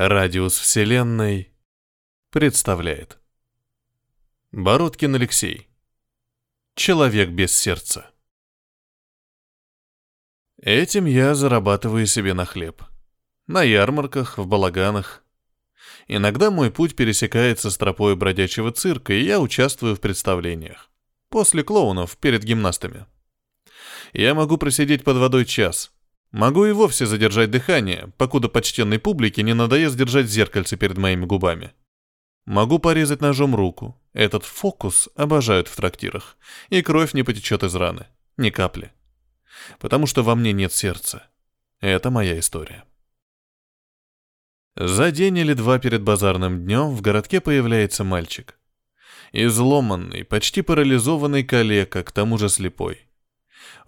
Радиус Вселенной представляет. Бородкин Алексей. Человек без сердца. Этим я зарабатываю себе на хлеб. На ярмарках, в балаганах. Иногда мой путь пересекается с тропой бродячего цирка, и я участвую в представлениях. После клоунов, перед гимнастами. Я могу просидеть под водой час – Могу и вовсе задержать дыхание, покуда почтенной публике не надоест держать зеркальце перед моими губами. Могу порезать ножом руку. Этот фокус обожают в трактирах. И кровь не потечет из раны. Ни капли. Потому что во мне нет сердца. Это моя история. За день или два перед базарным днем в городке появляется мальчик. Изломанный, почти парализованный калека, к тому же слепой.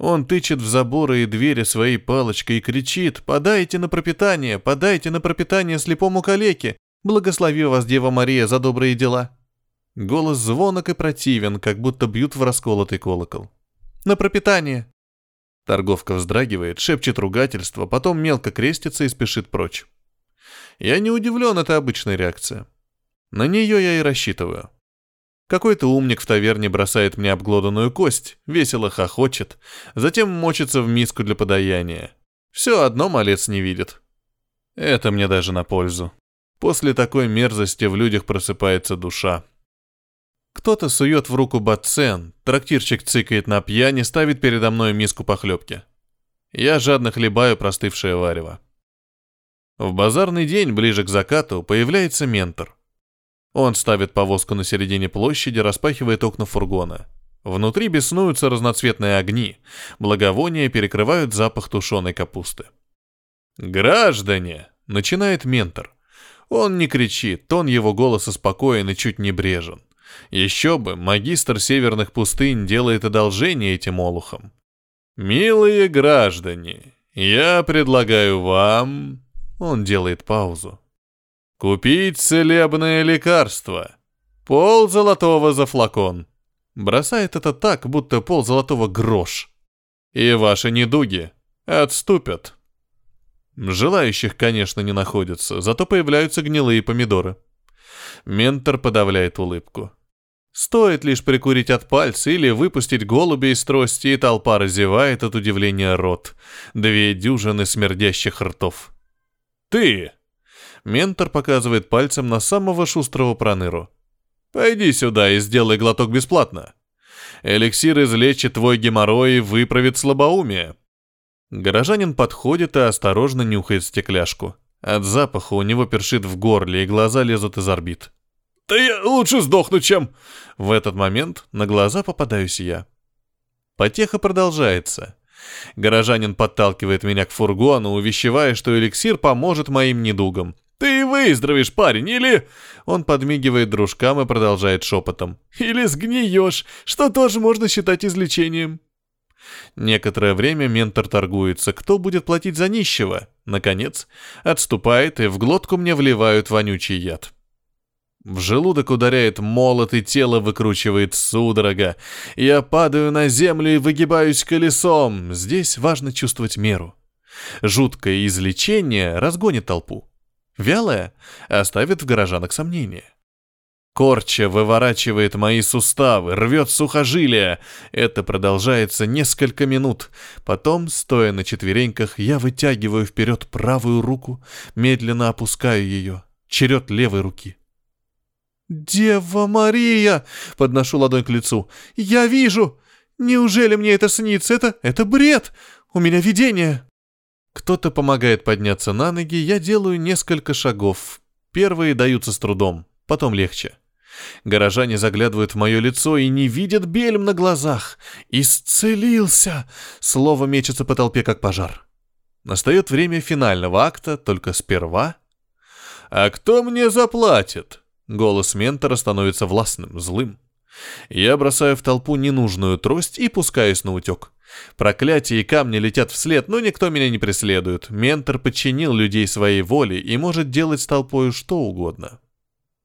Он тычет в заборы и двери своей палочкой и кричит «Подайте на пропитание! Подайте на пропитание слепому калеке! Благослови вас, Дева Мария, за добрые дела!» Голос звонок и противен, как будто бьют в расколотый колокол. «На пропитание!» Торговка вздрагивает, шепчет ругательство, потом мелко крестится и спешит прочь. Я не удивлен, это обычная реакция. На нее я и рассчитываю. Какой-то умник в таверне бросает мне обглоданную кость, весело хохочет, затем мочится в миску для подаяния. Все одно малец не видит. Это мне даже на пользу. После такой мерзости в людях просыпается душа. Кто-то сует в руку бацен, трактирчик цыкает на пьяни, ставит передо мной миску похлебки. Я жадно хлебаю простывшее варево. В базарный день, ближе к закату, появляется ментор. Он ставит повозку на середине площади, распахивает окна фургона. Внутри беснуются разноцветные огни, благовония перекрывают запах тушеной капусты. «Граждане!» — начинает ментор. Он не кричит, тон его голоса спокоен и чуть небрежен. Еще бы, магистр северных пустынь делает одолжение этим олухам. «Милые граждане, я предлагаю вам...» Он делает паузу. Купить целебное лекарство. Пол золотого за флакон. Бросает это так, будто пол золотого грош. И ваши недуги отступят. Желающих, конечно, не находится, зато появляются гнилые помидоры. Ментор подавляет улыбку. Стоит лишь прикурить от пальца или выпустить голуби из трости, и толпа разевает от удивления рот. Две дюжины смердящих ртов. «Ты!» Ментор показывает пальцем на самого шустрого проныру. «Пойди сюда и сделай глоток бесплатно. Эликсир излечит твой геморрой и выправит слабоумие». Горожанин подходит и осторожно нюхает стекляшку. От запаха у него першит в горле, и глаза лезут из орбит. «Да я лучше сдохну, чем...» В этот момент на глаза попадаюсь я. Потеха продолжается. Горожанин подталкивает меня к фургону, увещевая, что эликсир поможет моим недугам. «Ты выздоровеешь, парень, или...» Он подмигивает дружкам и продолжает шепотом. «Или сгниешь, что тоже можно считать излечением». Некоторое время ментор торгуется, кто будет платить за нищего. Наконец, отступает, и в глотку мне вливают вонючий яд. В желудок ударяет молот, и тело выкручивает судорога. Я падаю на землю и выгибаюсь колесом. Здесь важно чувствовать меру. Жуткое излечение разгонит толпу. Вялая оставит в горожанах сомнения. Корча выворачивает мои суставы, рвет сухожилия. Это продолжается несколько минут. Потом, стоя на четвереньках, я вытягиваю вперед правую руку, медленно опускаю ее. Черед левой руки. «Дева Мария!» — подношу ладонь к лицу. «Я вижу! Неужели мне это снится? Это... это бред! У меня видение!» Кто-то помогает подняться на ноги, я делаю несколько шагов. Первые даются с трудом, потом легче. Горожане заглядывают в мое лицо и не видят бельм на глазах. «Исцелился!» Слово мечется по толпе, как пожар. Настает время финального акта, только сперва... «А кто мне заплатит?» Голос ментора становится властным, злым. Я бросаю в толпу ненужную трость и пускаюсь на утек. Проклятия и камни летят вслед, но никто меня не преследует. Ментор подчинил людей своей воле и может делать с толпою что угодно.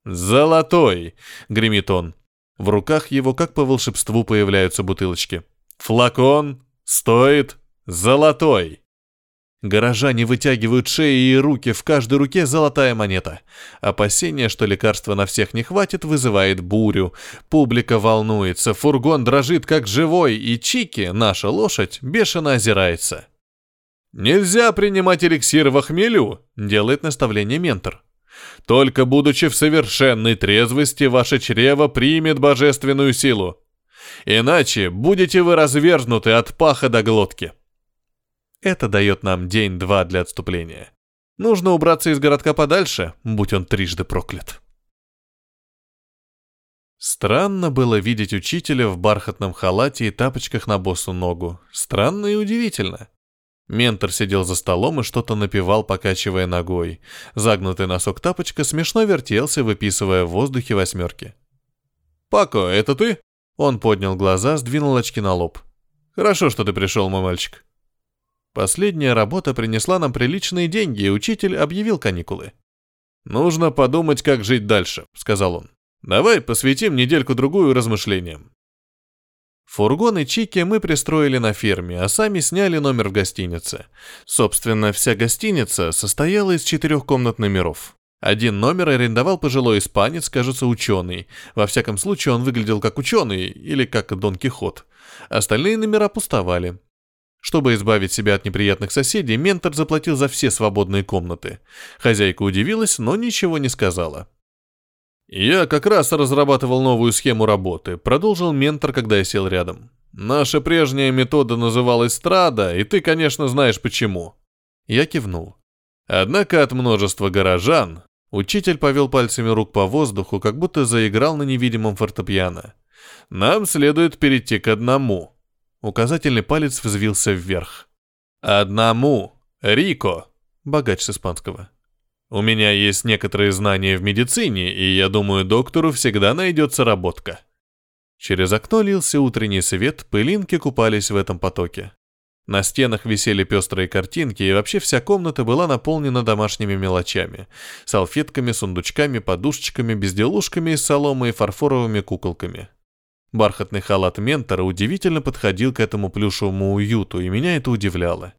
«Золотой!» — гремит он. В руках его, как по волшебству, появляются бутылочки. «Флакон стоит золотой!» Горожане вытягивают шеи и руки, в каждой руке золотая монета. Опасение, что лекарства на всех не хватит, вызывает бурю. Публика волнуется, фургон дрожит как живой, и Чики, наша лошадь, бешено озирается. «Нельзя принимать эликсир в хмелю», — делает наставление ментор. «Только будучи в совершенной трезвости, ваше чрево примет божественную силу. Иначе будете вы развернуты от паха до глотки». Это дает нам день-два для отступления. Нужно убраться из городка подальше, будь он трижды проклят. Странно было видеть учителя в бархатном халате и тапочках на босу ногу. Странно и удивительно. Ментор сидел за столом и что-то напевал, покачивая ногой. Загнутый носок тапочка смешно вертелся, выписывая в воздухе восьмерки. «Пако, это ты?» Он поднял глаза, сдвинул очки на лоб. «Хорошо, что ты пришел, мой мальчик. Последняя работа принесла нам приличные деньги, и учитель объявил каникулы. «Нужно подумать, как жить дальше», — сказал он. «Давай посвятим недельку-другую размышлениям». Фургон и Чики мы пристроили на ферме, а сами сняли номер в гостинице. Собственно, вся гостиница состояла из четырех комнат номеров. Один номер арендовал пожилой испанец, кажется, ученый. Во всяком случае, он выглядел как ученый или как Дон Кихот. Остальные номера пустовали. Чтобы избавить себя от неприятных соседей, ментор заплатил за все свободные комнаты. Хозяйка удивилась, но ничего не сказала. «Я как раз разрабатывал новую схему работы», — продолжил ментор, когда я сел рядом. «Наша прежняя метода называлась «Страда», и ты, конечно, знаешь почему». Я кивнул. Однако от множества горожан учитель повел пальцами рук по воздуху, как будто заиграл на невидимом фортепиано. «Нам следует перейти к одному». Указательный палец взвился вверх. «Одному! Рико!» Богач с испанского. «У меня есть некоторые знания в медицине, и я думаю, доктору всегда найдется работка». Через окно лился утренний свет, пылинки купались в этом потоке. На стенах висели пестрые картинки, и вообще вся комната была наполнена домашними мелочами. Салфетками, сундучками, подушечками, безделушками из соломы и фарфоровыми куколками. Бархатный халат ментора удивительно подходил к этому плюшевому уюту, и меня это удивляло.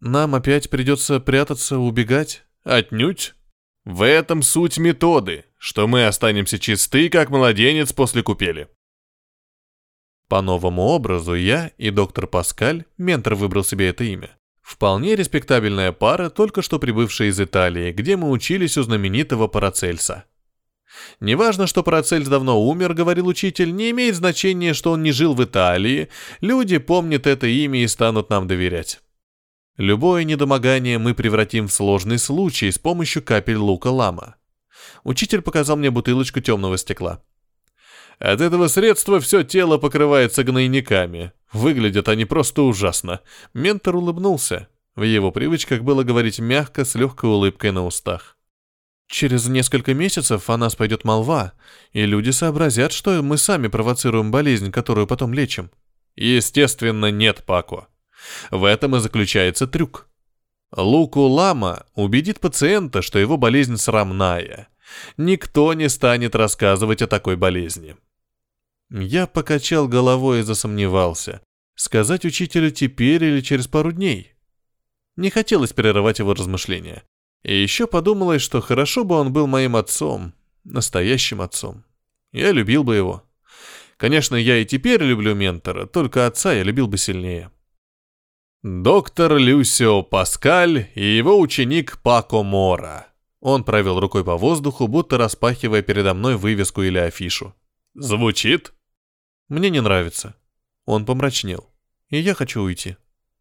Нам опять придется прятаться, убегать? Отнюдь. В этом суть методы, что мы останемся чисты, как младенец после купели. По новому образу я и доктор Паскаль, ментор выбрал себе это имя, вполне респектабельная пара, только что прибывшая из Италии, где мы учились у знаменитого Парацельса. Неважно, что Парацельс давно умер, говорил учитель, не имеет значения, что он не жил в Италии, люди помнят это имя и станут нам доверять. Любое недомогание мы превратим в сложный случай с помощью капель лука лама. Учитель показал мне бутылочку темного стекла. От этого средства все тело покрывается гнойниками. Выглядят они просто ужасно. Ментор улыбнулся. В его привычках было говорить мягко, с легкой улыбкой на устах. Через несколько месяцев о нас пойдет молва, и люди сообразят, что мы сами провоцируем болезнь, которую потом лечим. Естественно, нет, Пако. В этом и заключается трюк. Луку Лама убедит пациента, что его болезнь срамная. Никто не станет рассказывать о такой болезни. Я покачал головой и засомневался. Сказать учителю теперь или через пару дней? Не хотелось прерывать его размышления. И еще подумалось, что хорошо бы он был моим отцом, настоящим отцом. Я любил бы его. Конечно, я и теперь люблю ментора, только отца я любил бы сильнее. Доктор Люсио Паскаль и его ученик Пако Мора. Он провел рукой по воздуху, будто распахивая передо мной вывеску или афишу. Звучит? Мне не нравится. Он помрачнел. И я хочу уйти.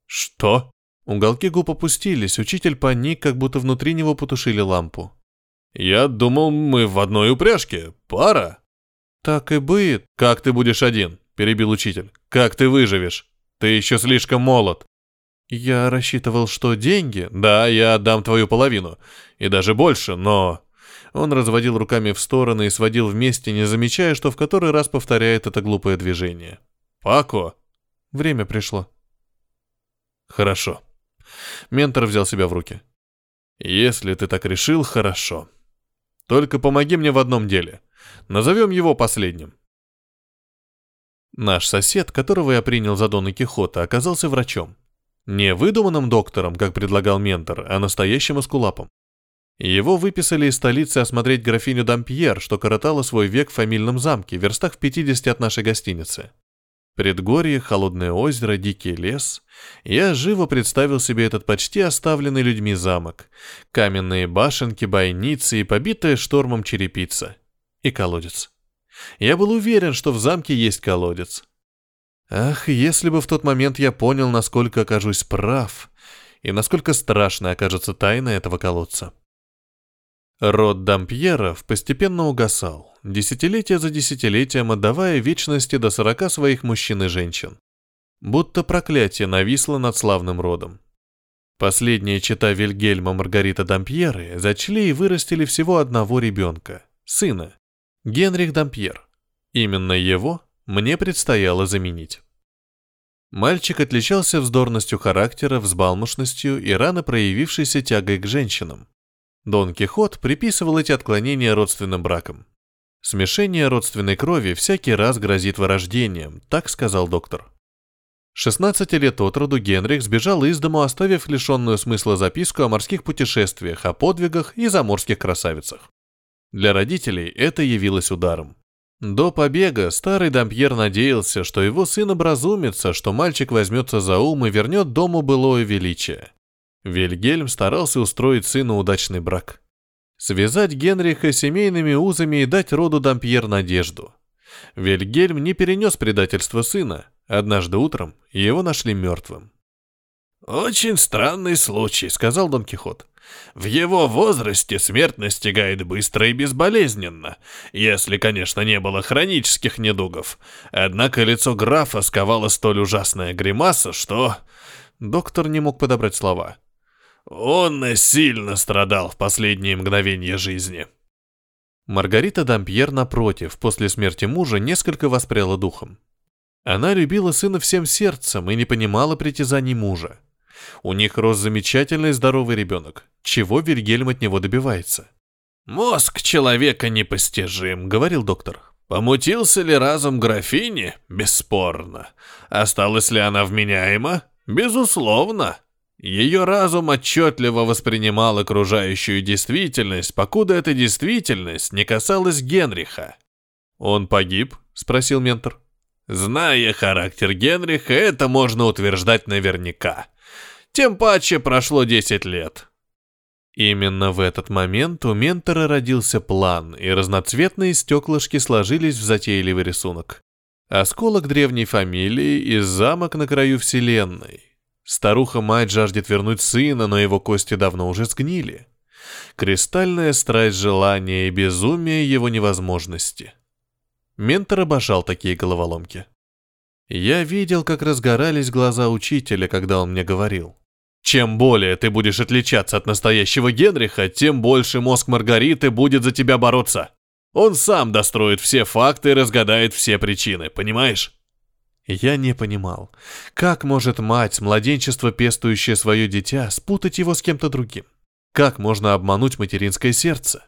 Что? Уголки губ опустились, учитель паник, как будто внутри него потушили лампу. «Я думал, мы в одной упряжке. Пара». «Так и будет». «Как ты будешь один?» – перебил учитель. «Как ты выживешь? Ты еще слишком молод». «Я рассчитывал, что деньги...» «Да, я отдам твою половину. И даже больше, но...» Он разводил руками в стороны и сводил вместе, не замечая, что в который раз повторяет это глупое движение. «Пако!» Время пришло. «Хорошо». Ментор взял себя в руки. «Если ты так решил, хорошо. Только помоги мне в одном деле. Назовем его последним». Наш сосед, которого я принял за Дона Кихота, оказался врачом. Не выдуманным доктором, как предлагал ментор, а настоящим эскулапом. Его выписали из столицы осмотреть графиню Дампьер, что коротала свой век в фамильном замке, в верстах в 50 от нашей гостиницы. Предгорье, холодное озеро, дикий лес. Я живо представил себе этот почти оставленный людьми замок. Каменные башенки, бойницы и побитая штормом черепица. И колодец. Я был уверен, что в замке есть колодец. Ах, если бы в тот момент я понял, насколько окажусь прав, и насколько страшной окажется тайна этого колодца. Род Дампьеров постепенно угасал, десятилетие за десятилетием отдавая вечности до сорока своих мужчин и женщин. Будто проклятие нависло над славным родом. Последняя чита Вильгельма Маргарита Дампьеры зачли и вырастили всего одного ребенка, сына, Генрих Дампьер. Именно его мне предстояло заменить. Мальчик отличался вздорностью характера, взбалмошностью и рано проявившейся тягой к женщинам. Дон Кихот приписывал эти отклонения родственным бракам. Смешение родственной крови всякий раз грозит вырождением, так сказал доктор. 16 лет от роду Генрих сбежал из дому, оставив лишенную смысла записку о морских путешествиях, о подвигах и заморских красавицах. Для родителей это явилось ударом. До побега старый дампьер надеялся, что его сын образумится, что мальчик возьмется за ум и вернет дому былое величие. Вильгельм старался устроить сыну удачный брак. Связать Генриха семейными узами и дать роду Дампьер надежду. Вильгельм не перенес предательство сына. Однажды утром его нашли мертвым. «Очень странный случай», — сказал Дон Кихот. «В его возрасте смерть настигает быстро и безболезненно, если, конечно, не было хронических недугов. Однако лицо графа сковала столь ужасная гримаса, что...» Доктор не мог подобрать слова. Он сильно страдал в последние мгновения жизни. Маргарита Дампьер, напротив, после смерти мужа несколько воспряла духом. Она любила сына всем сердцем и не понимала притязаний мужа. У них рос замечательный здоровый ребенок. Чего Вильгельм от него добивается? «Мозг человека непостижим», — говорил доктор. «Помутился ли разум графини? Бесспорно. Осталась ли она вменяема? Безусловно. Ее разум отчетливо воспринимал окружающую действительность, покуда эта действительность не касалась Генриха. «Он погиб?» — спросил ментор. «Зная характер Генриха, это можно утверждать наверняка. Тем паче прошло 10 лет». Именно в этот момент у ментора родился план, и разноцветные стеклышки сложились в затейливый рисунок. Осколок древней фамилии и замок на краю вселенной. Старуха-мать жаждет вернуть сына, но его кости давно уже сгнили. Кристальная страсть желания и безумие его невозможности. Ментор обожал такие головоломки. Я видел, как разгорались глаза учителя, когда он мне говорил. Чем более ты будешь отличаться от настоящего Генриха, тем больше мозг Маргариты будет за тебя бороться. Он сам достроит все факты и разгадает все причины, понимаешь? Я не понимал, как может мать с младенчества, пестующая свое дитя, спутать его с кем-то другим? Как можно обмануть материнское сердце?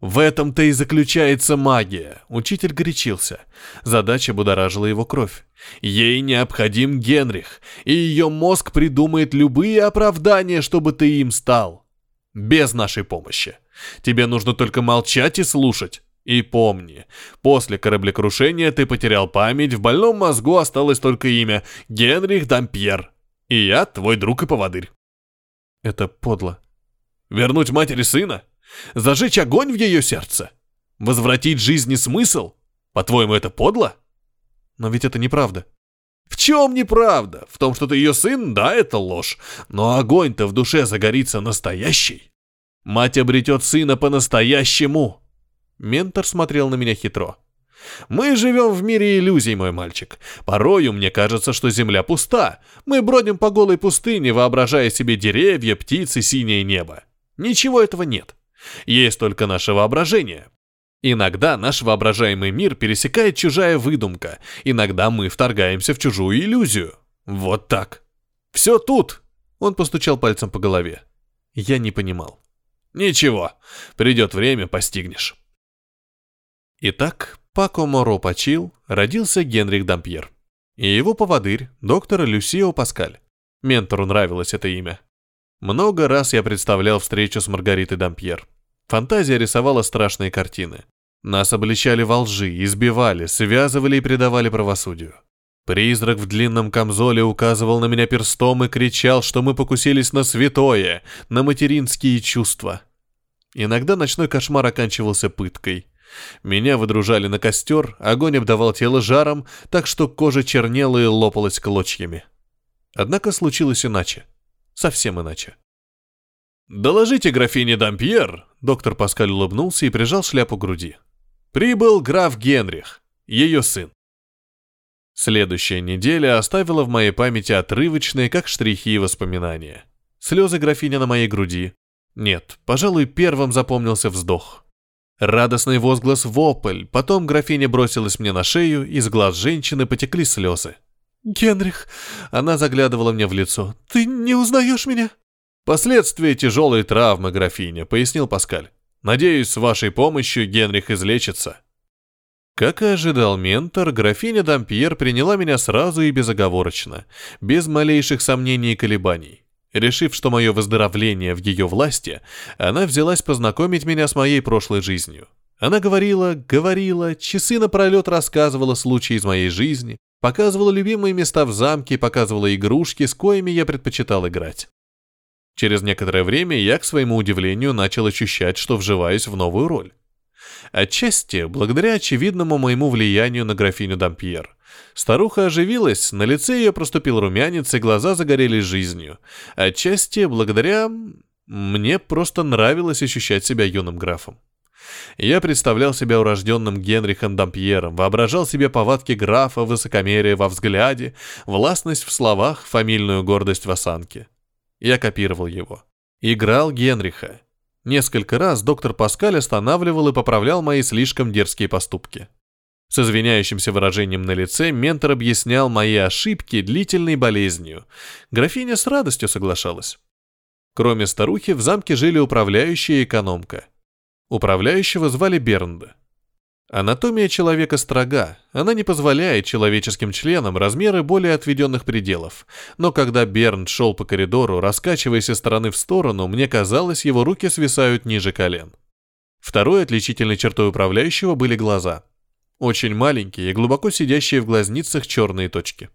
В этом-то и заключается магия. Учитель горячился. Задача будоражила его кровь. Ей необходим Генрих, и ее мозг придумает любые оправдания, чтобы ты им стал. Без нашей помощи. Тебе нужно только молчать и слушать. И помни, после кораблекрушения ты потерял память, в больном мозгу осталось только имя Генрих Дампьер. И я твой друг и поводырь. Это подло. Вернуть матери сына? Зажечь огонь в ее сердце? Возвратить жизни смысл? По-твоему, это подло? Но ведь это неправда. В чем неправда? В том, что ты ее сын? Да, это ложь. Но огонь-то в душе загорится настоящий. Мать обретет сына по-настоящему. Ментор смотрел на меня хитро. «Мы живем в мире иллюзий, мой мальчик. Порою мне кажется, что земля пуста. Мы бродим по голой пустыне, воображая себе деревья, птицы, синее небо. Ничего этого нет. Есть только наше воображение. Иногда наш воображаемый мир пересекает чужая выдумка. Иногда мы вторгаемся в чужую иллюзию. Вот так. Все тут!» Он постучал пальцем по голове. Я не понимал. «Ничего. Придет время, постигнешь». Итак, Пако Моро почил, родился Генрих Дампьер. И его поводырь, доктор Люсио Паскаль. Ментору нравилось это имя. Много раз я представлял встречу с Маргаритой Дампьер. Фантазия рисовала страшные картины. Нас обличали во лжи, избивали, связывали и предавали правосудию. Призрак в длинном камзоле указывал на меня перстом и кричал, что мы покусились на святое, на материнские чувства. Иногда ночной кошмар оканчивался пыткой. Меня выдружали на костер, огонь обдавал тело жаром, так что кожа чернела и лопалась клочьями. Однако случилось иначе. Совсем иначе. «Доложите графине Дампьер», — доктор Паскаль улыбнулся и прижал шляпу к груди. «Прибыл граф Генрих, ее сын». Следующая неделя оставила в моей памяти отрывочные, как штрихи и воспоминания. Слезы графини на моей груди. Нет, пожалуй, первым запомнился вздох. Радостный возглас вопль, потом графиня бросилась мне на шею, из глаз женщины потекли слезы. «Генрих!» Она заглядывала мне в лицо. «Ты не узнаешь меня?» «Последствия тяжелой травмы, графиня», — пояснил Паскаль. «Надеюсь, с вашей помощью Генрих излечится». Как и ожидал ментор, графиня Дампьер приняла меня сразу и безоговорочно, без малейших сомнений и колебаний. Решив, что мое выздоровление в ее власти, она взялась познакомить меня с моей прошлой жизнью. Она говорила, говорила, часы напролет рассказывала случаи из моей жизни, показывала любимые места в замке, показывала игрушки, с коими я предпочитал играть. Через некоторое время я, к своему удивлению, начал ощущать, что вживаюсь в новую роль. Отчасти благодаря очевидному моему влиянию на графиню Дампьер. Старуха оживилась, на лице ее проступил румянец, и глаза загорелись жизнью. Отчасти благодаря... Мне просто нравилось ощущать себя юным графом. Я представлял себя урожденным Генрихом Дампьером, воображал себе повадки графа, высокомерие во взгляде, властность в словах, фамильную гордость в осанке. Я копировал его. Играл Генриха, Несколько раз доктор Паскаль останавливал и поправлял мои слишком дерзкие поступки. С извиняющимся выражением на лице ментор объяснял мои ошибки длительной болезнью. Графиня с радостью соглашалась. Кроме старухи, в замке жили управляющая и экономка. Управляющего звали Бернда. Анатомия человека строга, она не позволяет человеческим членам размеры более отведенных пределов. Но когда Берн шел по коридору, раскачиваясь из стороны в сторону, мне казалось, его руки свисают ниже колен. Второй отличительной чертой управляющего были глаза. Очень маленькие и глубоко сидящие в глазницах черные точки.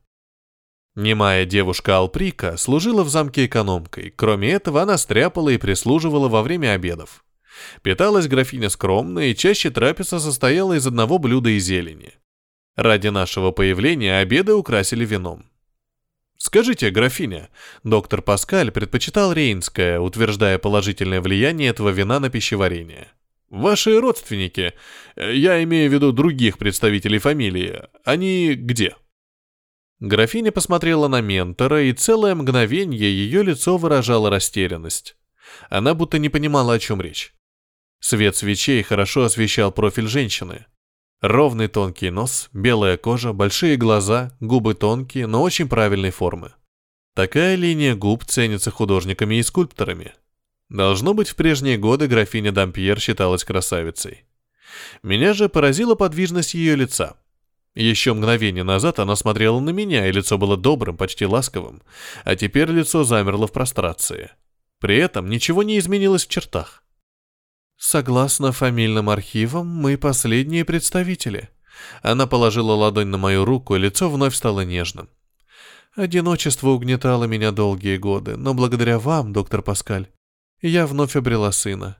Немая девушка Алприка служила в замке экономкой. Кроме этого, она стряпала и прислуживала во время обедов. Питалась графиня скромно, и чаще трапеза состояла из одного блюда и зелени. Ради нашего появления обеды украсили вином. «Скажите, графиня», доктор Паскаль предпочитал рейнское, утверждая положительное влияние этого вина на пищеварение. «Ваши родственники, я имею в виду других представителей фамилии, они где?» Графиня посмотрела на ментора, и целое мгновение ее лицо выражало растерянность. Она будто не понимала, о чем речь. Свет свечей хорошо освещал профиль женщины. Ровный тонкий нос, белая кожа, большие глаза, губы тонкие, но очень правильной формы. Такая линия губ ценится художниками и скульпторами. Должно быть, в прежние годы графиня Дампьер считалась красавицей. Меня же поразила подвижность ее лица. Еще мгновение назад она смотрела на меня, и лицо было добрым, почти ласковым, а теперь лицо замерло в прострации. При этом ничего не изменилось в чертах. Согласно фамильным архивам, мы последние представители. Она положила ладонь на мою руку, и лицо вновь стало нежным. Одиночество угнетало меня долгие годы, но благодаря вам, доктор Паскаль, я вновь обрела сына.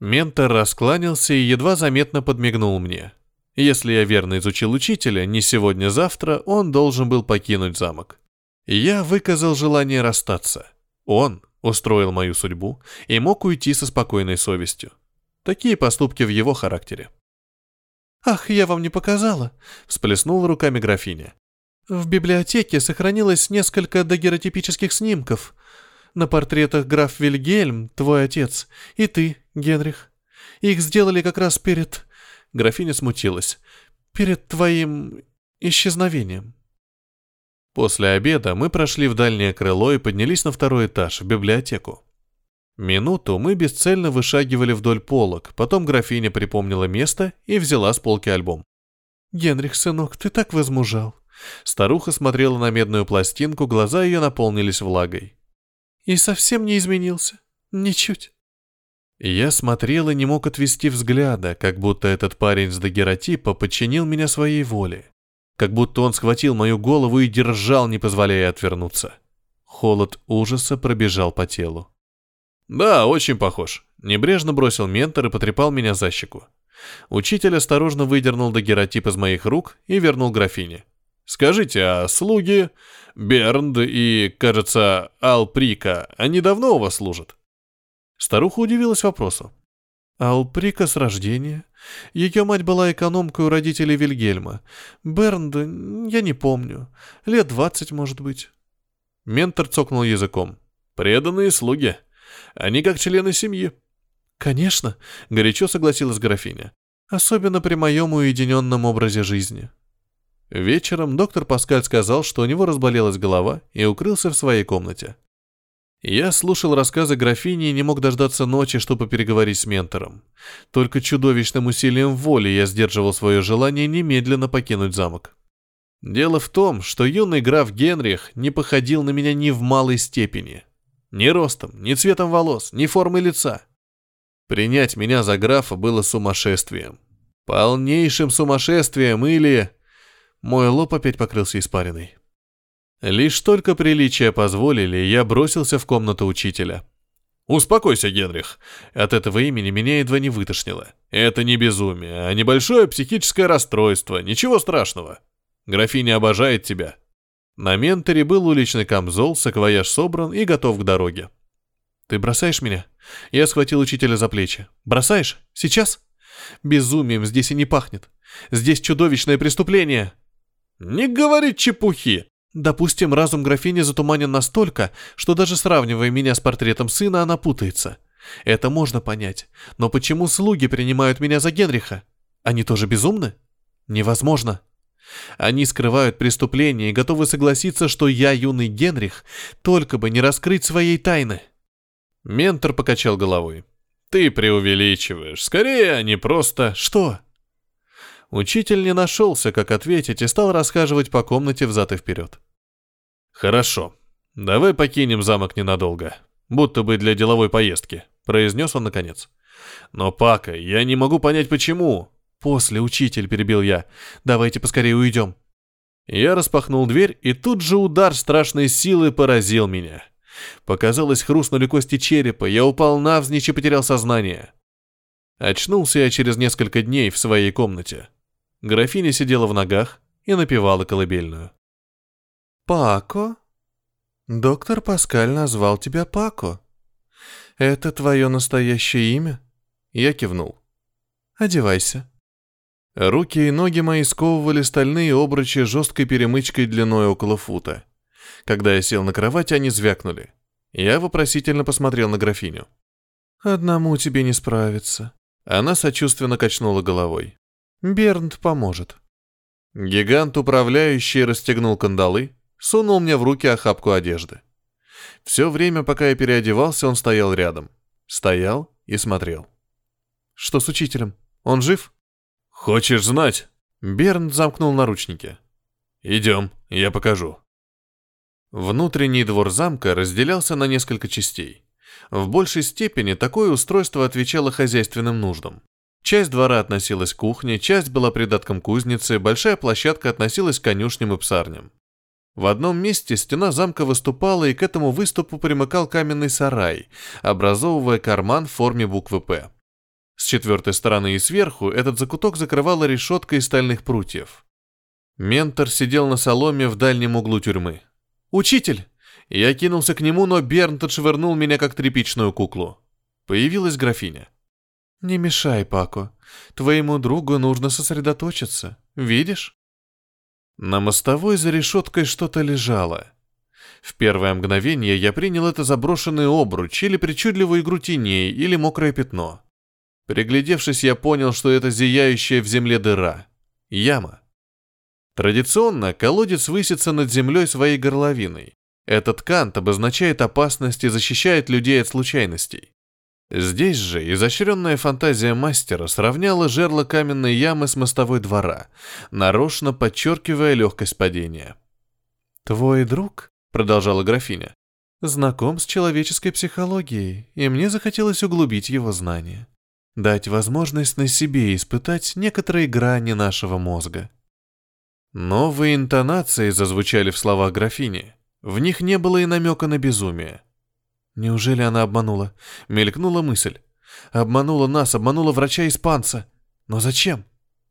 Ментор раскланялся и едва заметно подмигнул мне. Если я верно изучил учителя, не сегодня-завтра он должен был покинуть замок. Я выказал желание расстаться. Он устроил мою судьбу и мог уйти со спокойной совестью. Такие поступки в его характере. «Ах, я вам не показала!» — всплеснула руками графиня. «В библиотеке сохранилось несколько дагеротипических снимков. На портретах граф Вильгельм, твой отец, и ты, Генрих. Их сделали как раз перед...» Графиня смутилась. «Перед твоим исчезновением». После обеда мы прошли в дальнее крыло и поднялись на второй этаж, в библиотеку. Минуту мы бесцельно вышагивали вдоль полок, потом графиня припомнила место и взяла с полки альбом. «Генрих, сынок, ты так возмужал. Старуха смотрела на медную пластинку, глаза ее наполнились влагой. «И совсем не изменился. Ничуть». Я смотрел и не мог отвести взгляда, как будто этот парень с дагеротипа подчинил меня своей воле. Как будто он схватил мою голову и держал, не позволяя отвернуться. Холод ужаса пробежал по телу. «Да, очень похож», — небрежно бросил ментор и потрепал меня за щеку. Учитель осторожно выдернул дагеротип из моих рук и вернул графине. «Скажите, а слуги Бернд и, кажется, Алприка, они давно у вас служат?» Старуха удивилась вопросу. Алприка с рождения. Ее мать была экономкой у родителей Вильгельма. Бернда я не помню. Лет двадцать, может быть. Ментор цокнул языком. Преданные слуги. Они как члены семьи. Конечно, горячо согласилась графиня. Особенно при моем уединенном образе жизни. Вечером доктор Паскаль сказал, что у него разболелась голова и укрылся в своей комнате. Я слушал рассказы графини и не мог дождаться ночи, чтобы переговорить с ментором. Только чудовищным усилием воли я сдерживал свое желание немедленно покинуть замок. Дело в том, что юный граф Генрих не походил на меня ни в малой степени. Ни ростом, ни цветом волос, ни формой лица. Принять меня за графа было сумасшествием. Полнейшим сумасшествием или... Мой лоб опять покрылся испариной. Лишь только приличия позволили, я бросился в комнату учителя. «Успокойся, Генрих. От этого имени меня едва не вытошнило. Это не безумие, а небольшое психическое расстройство. Ничего страшного. Графиня обожает тебя». На менторе был уличный камзол, саквояж собран и готов к дороге. «Ты бросаешь меня?» Я схватил учителя за плечи. «Бросаешь? Сейчас?» «Безумием здесь и не пахнет. Здесь чудовищное преступление». «Не говори чепухи!» Допустим, разум графини затуманен настолько, что даже сравнивая меня с портретом сына, она путается. Это можно понять. Но почему слуги принимают меня за Генриха? Они тоже безумны? Невозможно. Они скрывают преступление и готовы согласиться, что я юный Генрих, только бы не раскрыть своей тайны. Ментор покачал головой. Ты преувеличиваешь. Скорее, они просто... Что? Учитель не нашелся, как ответить, и стал расхаживать по комнате взад и вперед. «Хорошо. Давай покинем замок ненадолго. Будто бы для деловой поездки», — произнес он наконец. «Но, Пака, я не могу понять, почему». «После, учитель», — перебил я. «Давайте поскорее уйдем». Я распахнул дверь, и тут же удар страшной силы поразил меня. Показалось, хрустнули кости черепа, я упал навзничь и потерял сознание. Очнулся я через несколько дней в своей комнате. Графиня сидела в ногах и напевала колыбельную. «Пако? Доктор Паскаль назвал тебя Пако. Это твое настоящее имя?» Я кивнул. «Одевайся». Руки и ноги мои сковывали стальные обручи жесткой перемычкой длиной около фута. Когда я сел на кровать, они звякнули. Я вопросительно посмотрел на графиню. «Одному тебе не справиться». Она сочувственно качнула головой. Бернт поможет. Гигант-управляющий расстегнул кандалы, сунул мне в руки охапку одежды. Все время, пока я переодевался, он стоял рядом. Стоял и смотрел. Что с учителем? Он жив? Хочешь знать? Бернт замкнул наручники. Идем, я покажу. Внутренний двор замка разделялся на несколько частей. В большей степени такое устройство отвечало хозяйственным нуждам. Часть двора относилась к кухне, часть была придатком кузницы, большая площадка относилась к конюшням и псарням. В одном месте стена замка выступала, и к этому выступу примыкал каменный сарай, образовывая карман в форме буквы «П». С четвертой стороны и сверху этот закуток закрывала решетка из стальных прутьев. Ментор сидел на соломе в дальнем углу тюрьмы. «Учитель!» Я кинулся к нему, но Бернт отшвырнул меня как тряпичную куклу. Появилась графиня. «Не мешай, Пако. Твоему другу нужно сосредоточиться. Видишь?» На мостовой за решеткой что-то лежало. В первое мгновение я принял это заброшенный обруч или причудливую игру теней, или мокрое пятно. Приглядевшись, я понял, что это зияющая в земле дыра. Яма. Традиционно колодец высится над землей своей горловиной. Этот кант обозначает опасность и защищает людей от случайностей. Здесь же изощренная фантазия мастера сравняла жерло каменной ямы с мостовой двора, нарочно подчеркивая легкость падения. «Твой друг», — продолжала графиня, — «знаком с человеческой психологией, и мне захотелось углубить его знания, дать возможность на себе испытать некоторые грани нашего мозга». Новые интонации зазвучали в словах графини. В них не было и намека на безумие. Неужели она обманула? Мелькнула мысль. Обманула нас, обманула врача-испанца. Но зачем?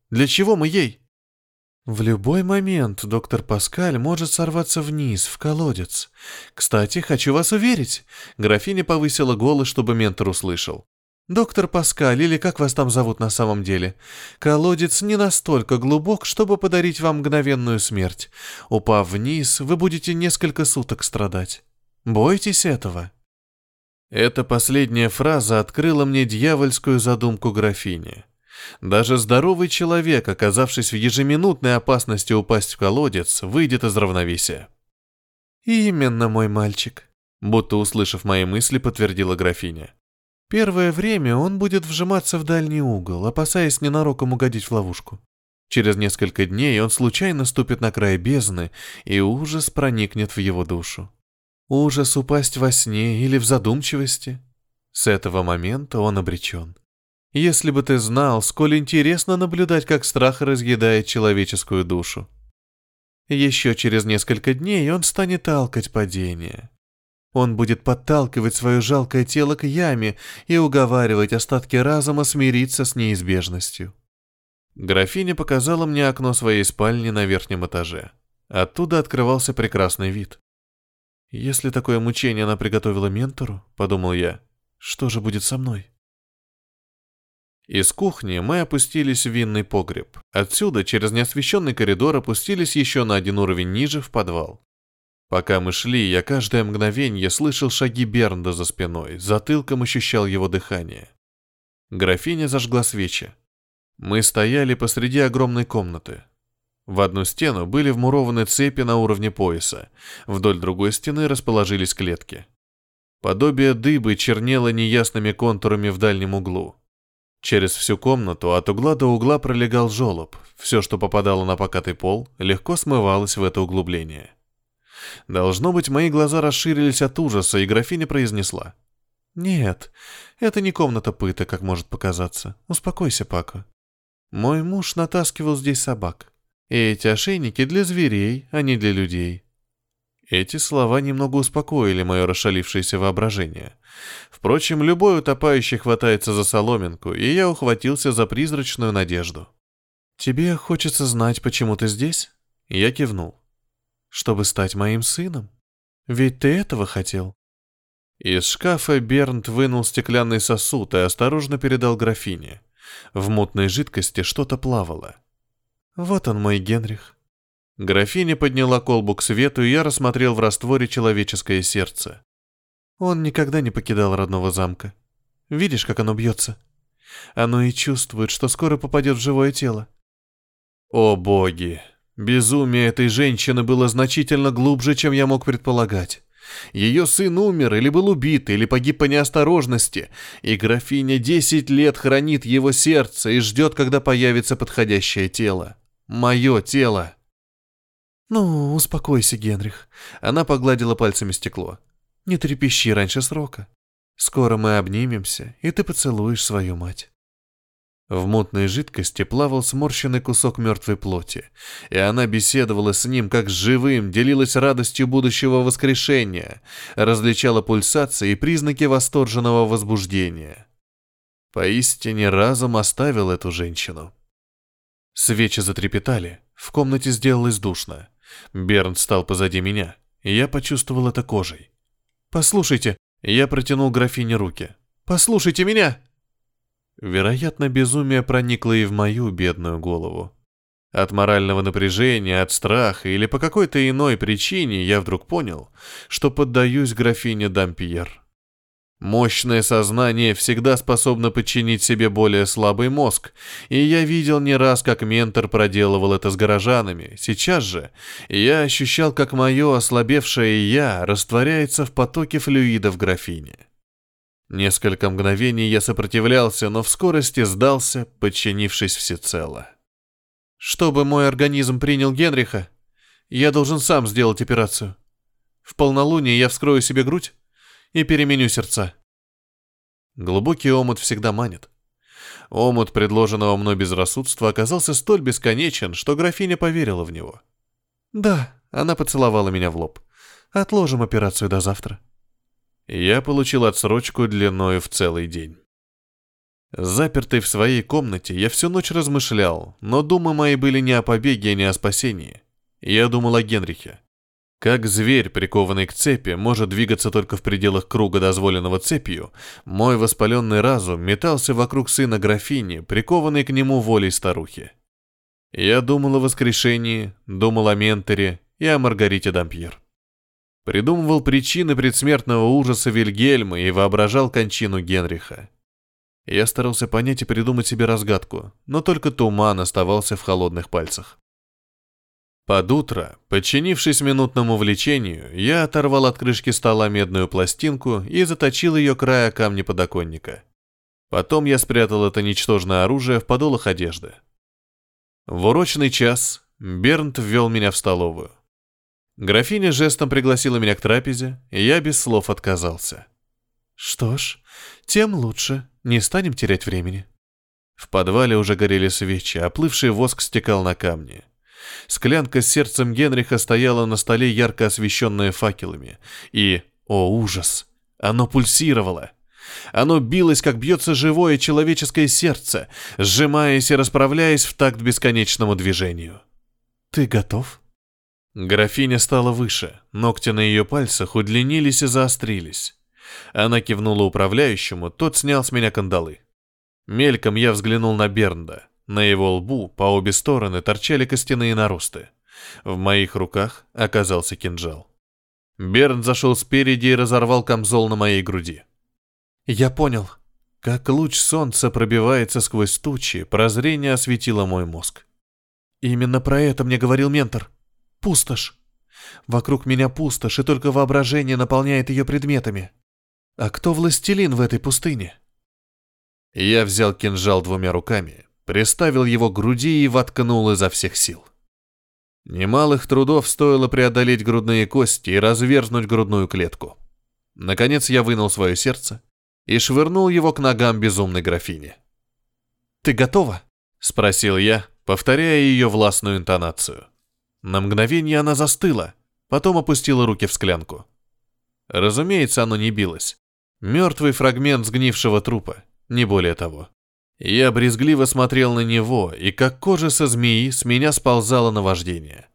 Для чего мы ей? В любой момент доктор Паскаль может сорваться вниз, в колодец. Кстати, хочу вас уверить. Графиня повысила голос, чтобы ментор услышал. «Доктор Паскаль, или как вас там зовут на самом деле, колодец не настолько глубок, чтобы подарить вам мгновенную смерть. Упав вниз, вы будете несколько суток страдать. Бойтесь этого». Эта последняя фраза открыла мне дьявольскую задумку графини. Даже здоровый человек, оказавшись в ежеминутной опасности упасть в колодец, выйдет из равновесия. «Именно, мой мальчик», — будто услышав мои мысли, подтвердила графиня. «Первое время он будет вжиматься в дальний угол, опасаясь ненароком угодить в ловушку. Через несколько дней он случайно ступит на край бездны, и ужас проникнет в его душу. Ужас упасть во сне или в задумчивости. С этого момента он обречен. Если бы ты знал, сколь интересно наблюдать, как страх разъедает человеческую душу. Еще через несколько дней он станет толкать падение. Он будет подталкивать свое жалкое тело к яме и уговаривать остатки разума смириться с неизбежностью. Графиня показала мне окно своей спальни на верхнем этаже. Оттуда открывался прекрасный вид. Если такое мучение она приготовила ментору, подумал я, что же будет со мной? Из кухни мы опустились в винный погреб. Отсюда, через неосвещенный коридор, опустились еще на один уровень ниже, в подвал. Пока мы шли, я каждое мгновение слышал шаги Бернда за спиной, затылком ощущал его дыхание. Графиня зажгла свечи. Мы стояли посреди огромной комнаты. В одну стену были вмурованы цепи на уровне пояса, вдоль другой стены расположились клетки. Подобие дыбы чернело неясными контурами в дальнем углу. Через всю комнату от угла до угла пролегал желоб. Все, что попадало на покатый пол, легко смывалось в это углубление. Должно быть, мои глаза расширились от ужаса, и графиня произнесла. «Нет, это не комната пыта, как может показаться. Успокойся, Пако. Мой муж натаскивал здесь собак. И эти ошейники для зверей, а не для людей. Эти слова немного успокоили мое расшалившееся воображение. Впрочем, любой утопающий хватается за соломинку, и я ухватился за призрачную надежду. «Тебе хочется знать, почему ты здесь?» Я кивнул. «Чтобы стать моим сыном? Ведь ты этого хотел?» Из шкафа Бернт вынул стеклянный сосуд и осторожно передал графине. В мутной жидкости что-то плавало. Вот он мой Генрих. Графиня подняла колбу к свету, и я рассмотрел в растворе человеческое сердце. Он никогда не покидал родного замка. Видишь, как оно бьется? Оно и чувствует, что скоро попадет в живое тело. О боги! Безумие этой женщины было значительно глубже, чем я мог предполагать. Ее сын умер или был убит, или погиб по неосторожности, и графиня десять лет хранит его сердце и ждет, когда появится подходящее тело. Мое тело. Ну, успокойся, Генрих. Она погладила пальцами стекло. Не трепещи раньше срока. Скоро мы обнимемся, и ты поцелуешь свою мать. В мутной жидкости плавал сморщенный кусок мертвой плоти, и она беседовала с ним как с живым, делилась радостью будущего воскрешения, различала пульсации и признаки восторженного возбуждения. Поистине разум оставил эту женщину. Свечи затрепетали, в комнате сделалось душно. Берн стал позади меня, и я почувствовал это кожей. «Послушайте!» Я протянул графине руки. «Послушайте меня!» Вероятно, безумие проникло и в мою бедную голову. От морального напряжения, от страха или по какой-то иной причине я вдруг понял, что поддаюсь графине Дампьер. Мощное сознание всегда способно подчинить себе более слабый мозг, и я видел не раз, как ментор проделывал это с горожанами. Сейчас же я ощущал, как мое ослабевшее «я» растворяется в потоке флюидов графини. Несколько мгновений я сопротивлялся, но в скорости сдался, подчинившись всецело. Чтобы мой организм принял Генриха, я должен сам сделать операцию. В полнолуние я вскрою себе грудь и переменю сердца. Глубокий омут всегда манит. Омут предложенного мной безрассудства оказался столь бесконечен, что графиня поверила в него. «Да», — она поцеловала меня в лоб. «Отложим операцию до завтра». Я получил отсрочку длиною в целый день. Запертый в своей комнате, я всю ночь размышлял, но думы мои были не о побеге, не о спасении. Я думал о Генрихе. Как зверь, прикованный к цепи, может двигаться только в пределах круга, дозволенного цепью, мой воспаленный разум метался вокруг сына графини, прикованный к нему волей старухи. Я думал о воскрешении, думал о менторе и о Маргарите Дампьер. Придумывал причины предсмертного ужаса Вильгельма и воображал кончину Генриха. Я старался понять и придумать себе разгадку, но только туман оставался в холодных пальцах. Под утро, подчинившись минутному влечению, я оторвал от крышки стола медную пластинку и заточил ее края камня подоконника. Потом я спрятал это ничтожное оружие в подолах одежды. В урочный час Бернт ввел меня в столовую. Графиня жестом пригласила меня к трапезе, и я без слов отказался. «Что ж, тем лучше. Не станем терять времени». В подвале уже горели свечи, оплывший воск стекал на камни. Склянка с сердцем Генриха стояла на столе, ярко освещенная факелами. И, о ужас, оно пульсировало. Оно билось, как бьется живое человеческое сердце, сжимаясь и расправляясь в такт бесконечному движению. «Ты готов?» Графиня стала выше, ногти на ее пальцах удлинились и заострились. Она кивнула управляющему, тот снял с меня кандалы. Мельком я взглянул на Бернда. На его лбу по обе стороны торчали костяные наросты. В моих руках оказался кинжал. Берн зашел спереди и разорвал камзол на моей груди. «Я понял. Как луч солнца пробивается сквозь тучи, прозрение осветило мой мозг. Именно про это мне говорил ментор. Пустошь. Вокруг меня пустошь, и только воображение наполняет ее предметами. А кто властелин в этой пустыне? Я взял кинжал двумя руками, приставил его к груди и воткнул изо всех сил. Немалых трудов стоило преодолеть грудные кости и разверзнуть грудную клетку. Наконец я вынул свое сердце и швырнул его к ногам безумной графини. «Ты готова?» — спросил я, повторяя ее властную интонацию. На мгновение она застыла, потом опустила руки в склянку. Разумеется, оно не билось. Мертвый фрагмент сгнившего трупа, не более того. Я брезгливо смотрел на него, и как кожа со змеи с меня сползало наваждение.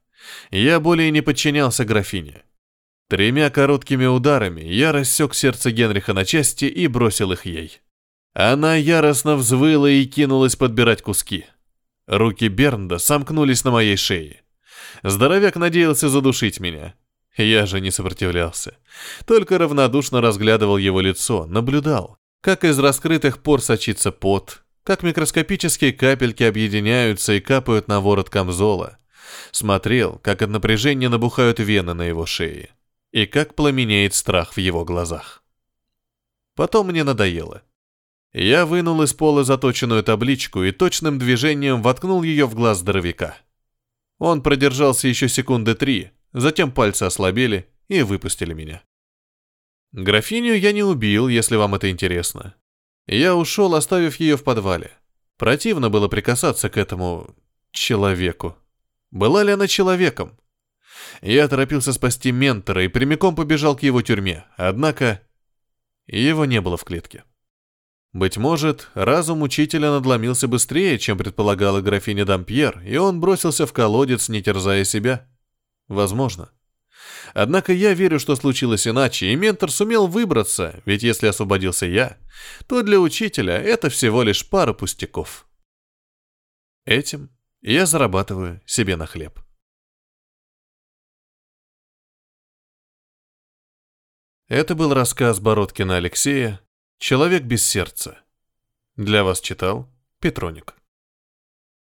Я более не подчинялся графине. Тремя короткими ударами я рассек сердце Генриха на части и бросил их ей. Она яростно взвыла и кинулась подбирать куски. Руки Бернда сомкнулись на моей шее. Здоровяк надеялся задушить меня. Я же не сопротивлялся. Только равнодушно разглядывал его лицо, наблюдал, как из раскрытых пор сочится пот, как микроскопические капельки объединяются и капают на ворот камзола. Смотрел, как от напряжения набухают вены на его шее, и как пламенеет страх в его глазах. Потом мне надоело. Я вынул из пола заточенную табличку и точным движением воткнул ее в глаз здоровяка. Он продержался еще секунды три, затем пальцы ослабели и выпустили меня. Графиню я не убил, если вам это интересно. Я ушел, оставив ее в подвале. Противно было прикасаться к этому... человеку. Была ли она человеком? Я торопился спасти ментора и прямиком побежал к его тюрьме, однако его не было в клетке. Быть может, разум учителя надломился быстрее, чем предполагала графиня Дампьер, и он бросился в колодец, не терзая себя. Возможно. Однако я верю, что случилось иначе, и ментор сумел выбраться, ведь если освободился я, то для учителя это всего лишь пара пустяков. Этим я зарабатываю себе на хлеб. Это был рассказ Бородкина Алексея «Человек без сердца». Для вас читал Петроник.